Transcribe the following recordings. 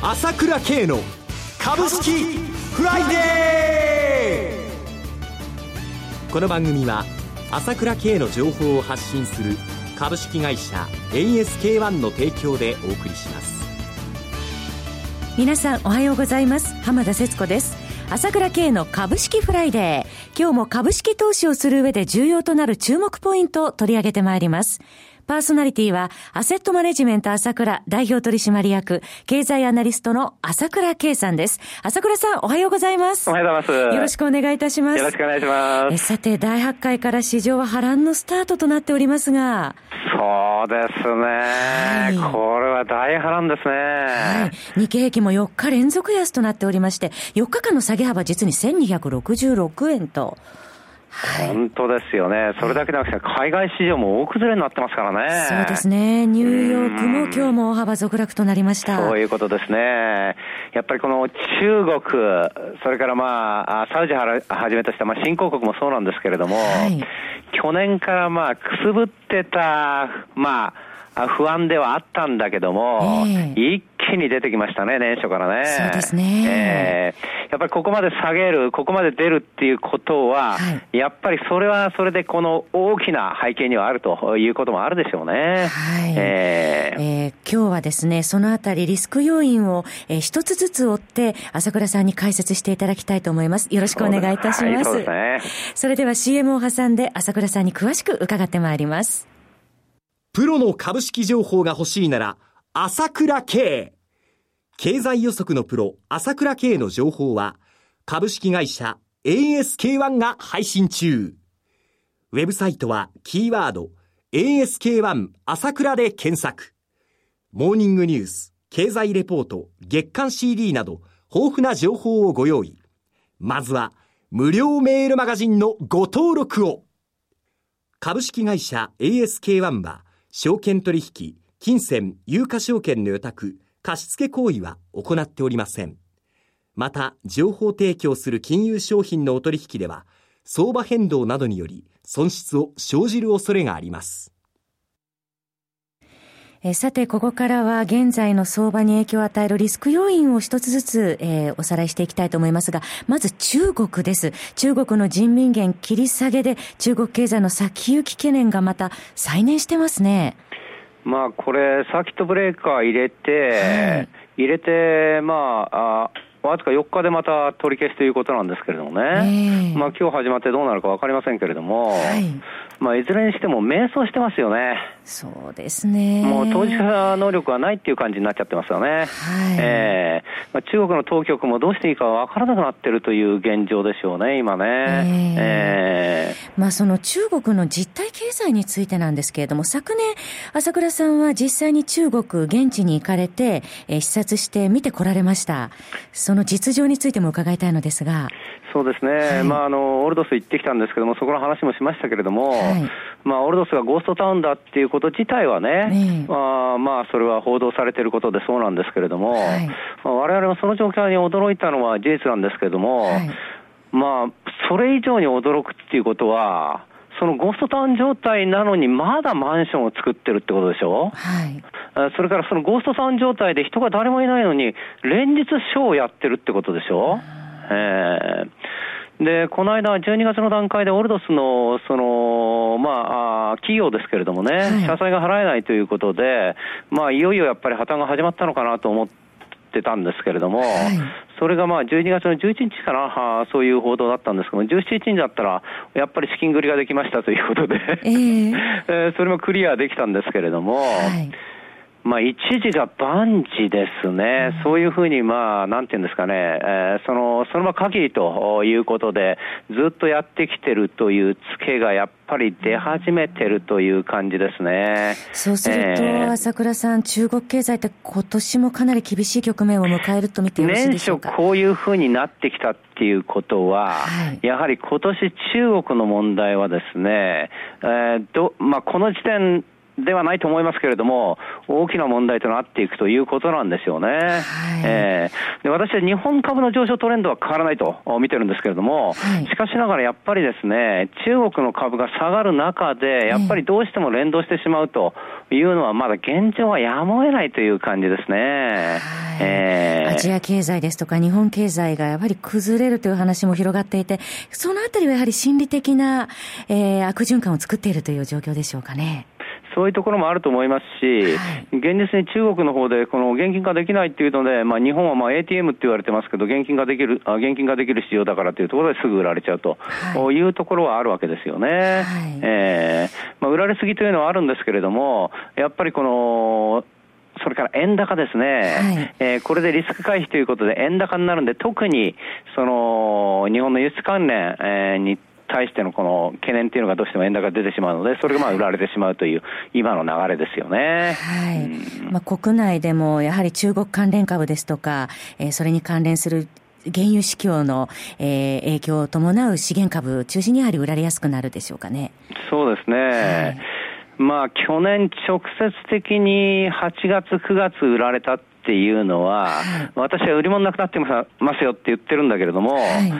朝倉慶の株式フライデーこの番組は朝倉慶の情報を発信する株式会社 ASK-1 の提供でお送りします皆さんおはようございます浜田節子です朝倉慶の株式フライデー。今日も株式投資をする上で重要となる注目ポイントを取り上げてまいります。パーソナリティは、アセットマネジメント朝倉代表取締役、経済アナリストの朝倉圭さんです。朝倉さん、おはようございます。おはようございます。よろしくお願いいたします。よろしくお願いします。さて、第8回から市場は波乱のスタートとなっておりますが。そうですね。はい、これは大波乱ですね。はい。日経平均も4日連続安となっておりまして、4日間の下げ幅実に1266円と。本当ですよね。それだけでなくて、海外市場も大崩れになってますからね。そうですね。ニューヨークも今日も大幅続落となりました。そういうことですね。やっぱりこの中国、それからまあ、サウジはじめとした、まあ、新興国もそうなんですけれども、はい、去年からまあ、くすぶってた、まあ、不安ではあったんだけども、えー、一気に出てきましたね、年初からね。そうですね。えー、やっぱりここまで下げる、ここまで出るっていうことは、はい、やっぱりそれはそれでこの大きな背景にはあるということもあるでしょうね。はい。えー、えー、今日はですね、そのあたりリスク要因を、えー、一つずつ追って、朝倉さんに解説していただきたいと思います。よろしくお願いいたします。そうですね。それでは CM を挟んで朝倉さんに詳しく伺ってまいります。プロの株式情報が欲しいなら、朝倉慶。経済予測のプロ、朝倉慶の情報は、株式会社 ASK1 が配信中。ウェブサイトは、キーワード、ASK1 朝倉で検索。モーニングニュース、経済レポート、月刊 CD など、豊富な情報をご用意。まずは、無料メールマガジンのご登録を。株式会社 ASK1 は、証券取引、金銭、有価証券の予託、貸付行為は行っておりません。また、情報提供する金融商品のお取引では、相場変動などにより損失を生じる恐れがあります。えさて、ここからは現在の相場に影響を与えるリスク要因を一つずつ、えー、おさらいしていきたいと思いますが、まず中国です。中国の人民元切り下げで中国経済の先行き懸念がまた再燃してますね。まあ、これ、サーキットブレーカー入れて、はい、入れて、まあ、あわずか4日でまた取り消しということなんですけれどもね、えー、まあ今日始まってどうなるか分かりませんけれども、はい、まあ、いずれにしても迷走してますよね。そうですね。もう当事者能力がないっていう感じになっちゃってますよね。はい。ええー、まあ、中国の当局もどうしていいか分からなくなってるという現状でしょうね、今ね。えー、えー、まあ、その中国の実体経済についてなんですけれども、昨年、朝倉さんは実際に中国、現地に行かれて、えー、視察して見てこられました。その実情についても伺いたいのですが。そうですね、はい、まあ、あのオールドス行ってきたんですけども、そこの話もしましたけれども、はい、まあ、オールドスがゴーストタウンだっていうこと自体はね、まあ、まあ、それは報道されていることでそうなんですけれども、はい。まあ、我々もその状況に驚いたのは事実なんですけれども、はい、まあ、それ以上に驚くっていうことは、そのゴーストタウン状態なのに、まだマンションを作ってるってことでしょ、はい、それからそのゴーストタウン状態で人が誰もいないのに、連日ショーをやってるってことでしょ、えー、で、この間、12月の段階でオルドスの、その、まあ、企業ですけれどもね、はい、社債が払えないということで、まあ、いよいよやっぱり破綻が始まったのかなと思ってたんですけれども、はい、それがまあ12月の11日かな、はそういう報道だったんですけども、17日にだったら、やっぱり資金繰りができましたということで。えー、えー、それもクリアできたんですけれども、はいまあ、一時が万事ですね、うん、そういうふうに、まあ、なんていうんですかね、えー、そのそのまま限りということで、ずっとやってきてるというツケがやっぱり出始めてるという感じですね。そうすると、えー、朝倉さん、中国経済って今年もかなり厳しい局面を迎えると見てよろしいでしょうか？年初こういうふうになってきたっていうことは、はい、やはり今年中国の問題はですね、えーどまあ、この時点ではないと思いますけれども、大きな問題となっていくということなんですよね。はい、えー、で私は日本株の上昇トレンドは変わらないと見てるんですけれども、はい、しかしながらやっぱりですね、中国の株が下がる中で、やっぱりどうしても連動してしまうというのは、まだ現状はやむを得ないという感じですね。はいえー、アジア経済ですとか日本経済がやっぱり崩れるという話も広がっていて、そのあたりはやはり心理的な、えー、悪循環を作っているという状況でしょうかね。そういうところもあると思いますし、はい、現実に中国の方でこの現金化できないっていうので、まあ、日本はまあ ATM って言われてますけど、現金化できる、あ現金化できる市場だからというところですぐ売られちゃうと、はい、いうところはあるわけですよね。はい、えー、まあ、売られすぎというのはあるんですけれども、やっぱりこの、それから円高ですね、はい、えー、これでリスク回避ということで円高になるんで、特にその日本の輸出関連、えー、に対してのこの懸念っていうのがどうしても円高が出てしまうので、それがまあ売られてしまうという今の流れですよね。はい。うん、まあ国内でもやはり中国関連株ですとか、えー、それに関連する原油市況の、えー、影響を伴う資源株中心にやはり売られやすくなるでしょうかね。そうですね。はいまあ、去年直接的に8月、9月売られたっていうのは、はい、私は売り物なくなってますよって言ってるんだけれども、はい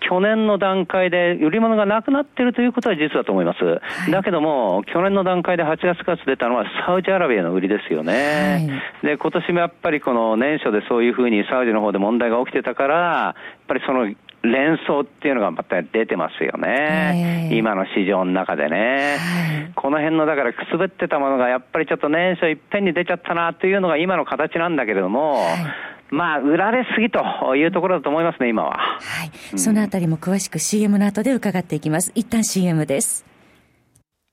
去年の段階で売り物がなくなっているということは実だと思います。はい、だけども、去年の段階で8月9月出たのはサウジアラビアの売りですよね。はい、で、今年もやっぱりこの年初でそういうふうにサウジの方で問題が起きてたから、やっぱりその連想っていうのがまた出てますよね。今の市場の中でね。はい、この辺のだからくすぶってたものがやっぱりちょっと年初いっぺんに出ちゃったなというのが今の形なんだけれども、はいまあ、売られすぎというところだと思いますね、今は。はい。うん、そのあたりも詳しく CM の後で伺っていきます。一旦 CM です。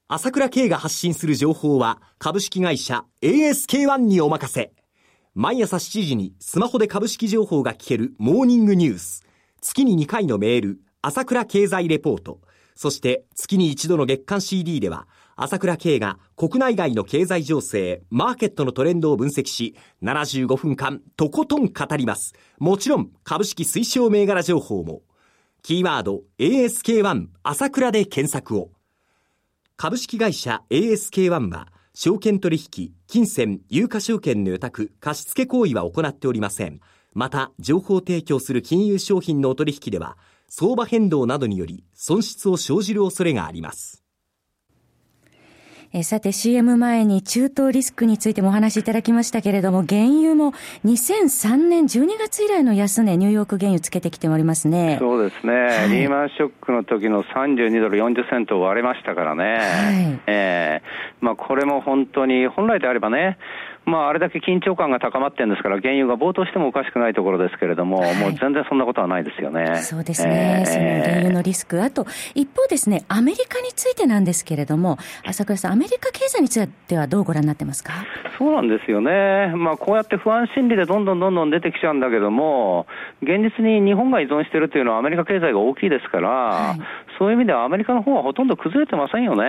朝倉慶が発信する情報は、株式会社 ASK-1 にお任せ。毎朝7時にスマホで株式情報が聞けるモーニングニュース。月に2回のメール、朝倉経済レポート。そして月に一度の月間 CD では、朝倉慶が国内外の経済情勢、マーケットのトレンドを分析し、75分間とことん語ります。もちろん株式推奨銘柄情報も。キーワード ASK1 朝倉で検索を。株式会社 ASK1 は、証券取引、金銭、有価証券の予託、貸付行為は行っておりません。また、情報提供する金融商品のお取引では、相場変動などにより損失を生じる恐れがあります。えさて CM 前に中東リスクについてもお話しいただきましたけれども、原油も2003年12月以来の安値、ニューヨーク原油つけてきておりますね。そうですね。はい、リーマンショックの時の32ドル40セントを割れましたからね。はい、えー、まあこれも本当に、本来であればね、まあ、あれだけ緊張感が高まってるんですから、原油が暴騰してもおかしくないところですけれども、はい、もう全然そんなことはないですよね。そうですね、えー、その原油のリスク、あと一方ですね、アメリカについてなんですけれども、朝倉さん、アメリカ経済についてはどうご覧になってますか？そうなんですよね、まあ、こうやって不安心理でどんどんどんどん出てきちゃうんだけども、現実に日本が依存しているというのは、アメリカ経済が大きいですから、はい、そういう意味ではアメリカの方はほとんど崩れてませんよね。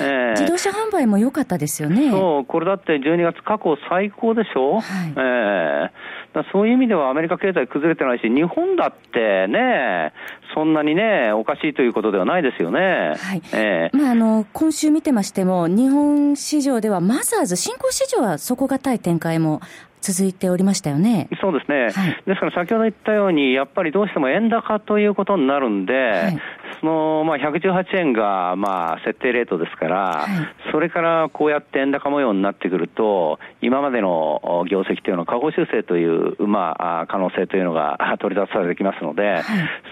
えー、自動車販売も良かったですよね。そう、これだって12月、過去最高でしょ、はい、えー、そういう意味ではアメリカ経済崩れてないし、日本だってね、そんなにね、おかしいということではないですよね。はい。えー、まあ、あの、今週見てましても、日本市場ではマザーズ、新興市場は底堅い展開も続いておりましたよね。そうですね。はい、ですから先ほど言ったように、やっぱりどうしても円高ということになるんで、はい、その、まあ、118円が、まあ、設定レートですから、はい、それからこうやって円高模様になってくると、今までの業績というのは下方修正という、まあ、可能性というのが 取り出されてきますので、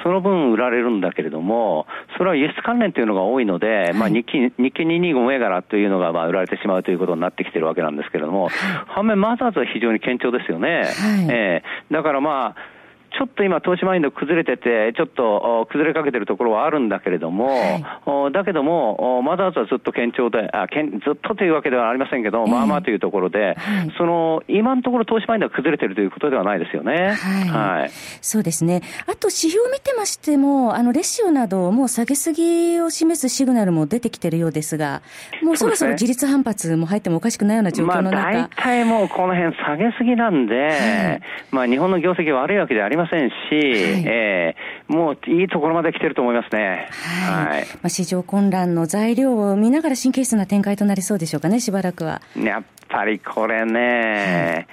その分売られるんだけれども、それは輸出関連というのが多いので、まあ、日経、日経225銘柄というのが、まあ、売られてしまうということになってきてるわけなんですけれども、反面マザーズは非常に堅調ですよね。はい、えー、だからまあ、ちょっと今、投資マインド崩れてて、ちょっと崩れかけてるところはあるんだけれども、はい、だけども、マザーズはずっと堅調で、あけんずっとというわけではありませんけど、えー、まあまあというところで、はい、その今のところ、投資マインドが崩れてるということではないですよね。はい、はい、そうですね。あと、指標を見てましても、あのレシオなど、もう下げすぎを示すシグナルも出てきてるようですが、もうそろそろ自立反発も入ってもおかしくないような状況の中、まあ、大体もうこの辺下げすぎなんで、まあ日本の業績悪いわけではありまませんし、はい、えー、もういいところまで来てると思いますね。はい。はい、まあ、市場混乱の材料を見ながら神経質な展開となりそうでしょうかね、しばらくは。やっぱりこれね、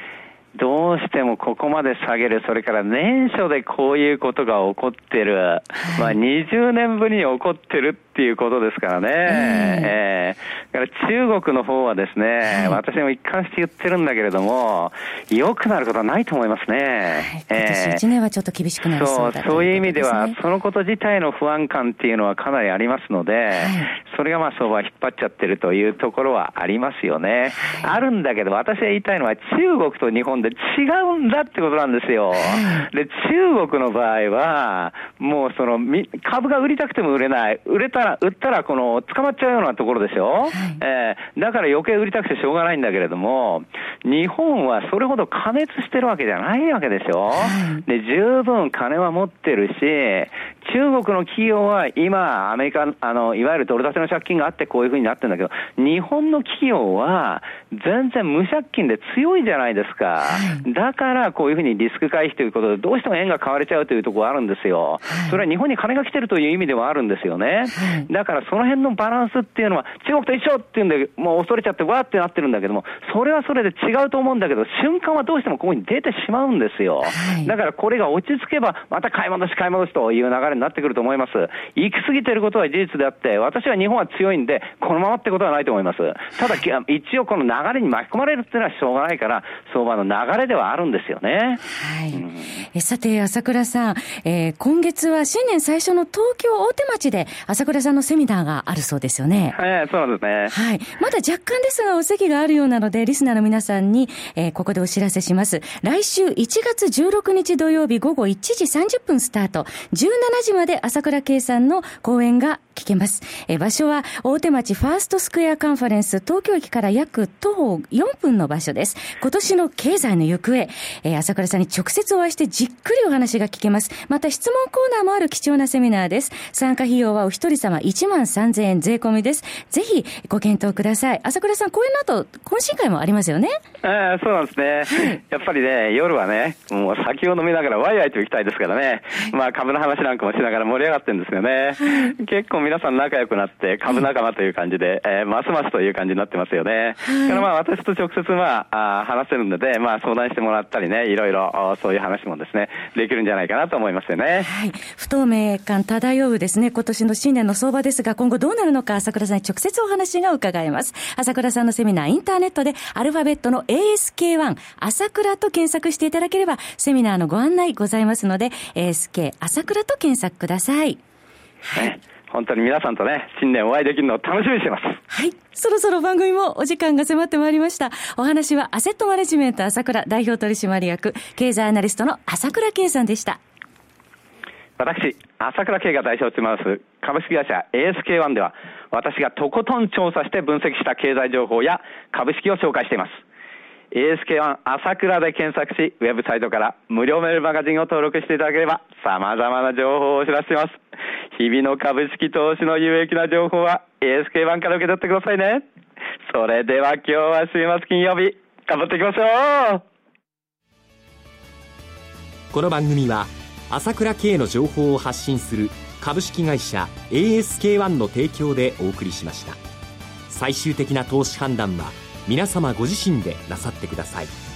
どうしてもここまで下げる、それから年初でこういうことが起こってる、まあ20年ぶりに起こってるっていうことですからね。えー、えー、から中国の方はですね、はい、私も一貫して言ってるんだけれども、良くなることはないと思いますね。はい、えー、1年はちょっと厳しくなりそうだ、そう、そういう意味では、そのこと自体の不安感っていうのはかなりありますので、はい、それがまあ相場引っ張っちゃってるというところはありますよね。あるんだけど、私が言いたいのは中国と日本で違うんだってことなんですよ。で、中国の場合は、もうその、株が売りたくても売れない。売れたら、売ったら、この、捕まっちゃうようなところですよ。はい、えー、だから余計売りたくてしょうがないんだけれども、日本はそれほど過熱してるわけじゃないわけですよ。はい、で、十分金は持ってるし、中国の企業は今、アメリカ、あの、いわゆるドル建ての借金があってこういうふうになってるんだけど、日本の企業は全然無借金で強いじゃないですか。はい、だからこういうふうにリスク回避ということで、どうしても円が買われちゃうというところがあるんですよ。それは日本に金が来てるという意味ではあるんですよね。だからその辺のバランスっていうのは、中国と一緒っていうんで、もう恐れちゃってわーってなってるんだけども、それはそれで違うと思うんだけど、瞬間はどうしてもここに出てしまうんですよ。だからこれが落ち着けば、また買い戻し買い戻しという流れになってくると思います。行き過ぎてることは事実であって、私は日本は強いんで、このままってことはないと思います。ただ、一応この流れに巻き込まれるっていうのはしょうがないから、相場の流れではあるんですよね。はい。うん、えさて、朝倉さん、えー、今月は新年最初の東京大手町で朝倉さんのセミナーがあるそうですよね。はい、そうですね。はい。まだ若干ですが、お席があるようなので、リスナーの皆さんに、えー、ここでお知らせします。来週1月16日土曜日午後1時30分スタート、17時まで朝倉圭さんの講演が聞けます。え場所は大手町ファーストスクエアカンファレンス東京駅から約徒歩4分の場所です。今年の経済の行方、え朝倉さんに直接お会いしてじっくりお話が聞けます。また質問コーナーもある貴重なセミナーです。参加費用はお一人様1万3000円税込みです。ぜひご検討ください。朝倉さん、講演の後、懇親会もありますよね？えー、そうなんですね。やっぱりね、夜はね、もう酒を飲みながらワイワイと行きたいですからね。まあ株の話なんかもしながら盛り上がってるんですよね。結構皆さん仲良くなって株仲間という感じで、えー、ますますという感じになってますよね。だからまあ私と直接まああ話せるので、まあ相談してもらったりね、いろいろそういう話もですね、できるんじゃないかなと思いますよね。はい。不透明感漂うですね、今年の新年の相場ですが、今後どうなるのか、朝倉さんに直接お話が伺えます。朝倉さんのセミナー、インターネットでアルファベットの ASK1、朝倉と検索していただければ、セミナーのご案内ございますので、ASK 朝倉と検索ください。はい。本当に皆さんとね、新年お会いできるのを楽しみにしてます。はい。そろそろ番組もお時間が迫ってまいりました。お話はアセットマネジメント朝倉代表取締役、経済アナリストの朝倉圭さんでした。私、朝倉圭が代表を務めます株式会社 ASK1 では、私がとことん調査して分析した経済情報や株式を紹介しています。ASK1 朝倉で検索し、ウェブサイトから無料メールマガジンを登録していただければ、様々な情報をお知らせします。日々の株式投資の有益な情報は ASK1 から受け取ってくださいね。それでは今日は週末金曜日、頑張っていきましょうこの番組は、朝倉慶の情報を発信する株式会社 ASK1 の提供でお送りしました。最終的な投資判断は、皆様ご自身でなさってください